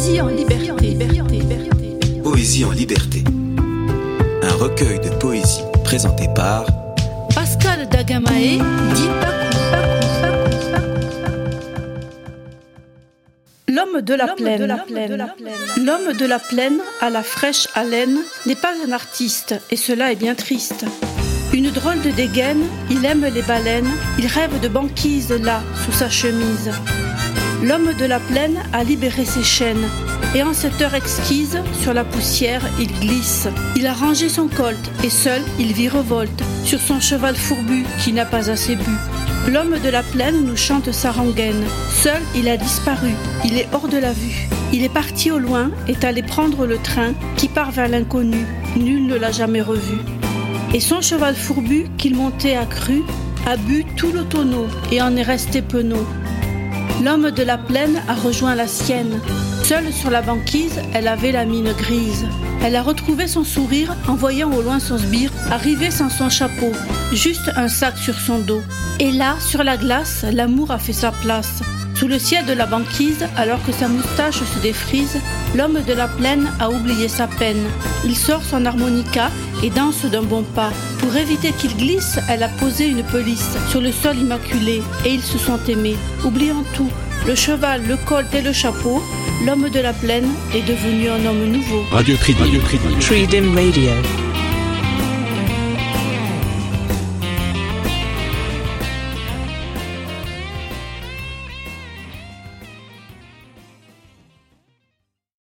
Poésie en liberté. Poésie en liberté. Un recueil de poésie présenté par Pascal Dagamae, dit L'homme de la plaine. L'homme de la plaine, à la fraîche haleine, n'est pas un artiste, et cela est bien triste. Une drôle de dégaine, il aime les baleines, il rêve de banquise là, sous sa chemise. L'homme de la plaine a libéré ses chaînes, et en cette heure exquise, sur la poussière, il glisse. Il a rangé son colt, et seul, il virevolte, sur son cheval fourbu qui n'a pas assez bu. L'homme de la plaine nous chante sa rengaine. Seul, il a disparu, il est hors de la vue. Il est parti au loin, est allé prendre le train qui part vers l'inconnu. Nul ne l'a jamais revu. Et son cheval fourbu, qu'il montait à cru, a bu tout le tonneau et en est resté penaud. L'homme de la plaine a rejoint la sienne. Seule sur la banquise, elle avait la mine grise. Elle a retrouvé son sourire en voyant au loin son sbire arriver sans son chapeau, juste un sac sur son dos. Et là, sur la glace, l'amour a fait sa place. Sous le ciel de la banquise, alors que sa moustache se défrise, l'homme de la plaine a oublié sa peine. Il sort son harmonica et danse d'un bon pas. Pour éviter qu'il glisse, elle a posé une pelisse sur le sol immaculé et ils se sont aimés, oubliant tout. Le cheval, le col et le chapeau, l'homme de la plaine est devenu un homme nouveau. Radio Tridim. Radio Tridim Radio.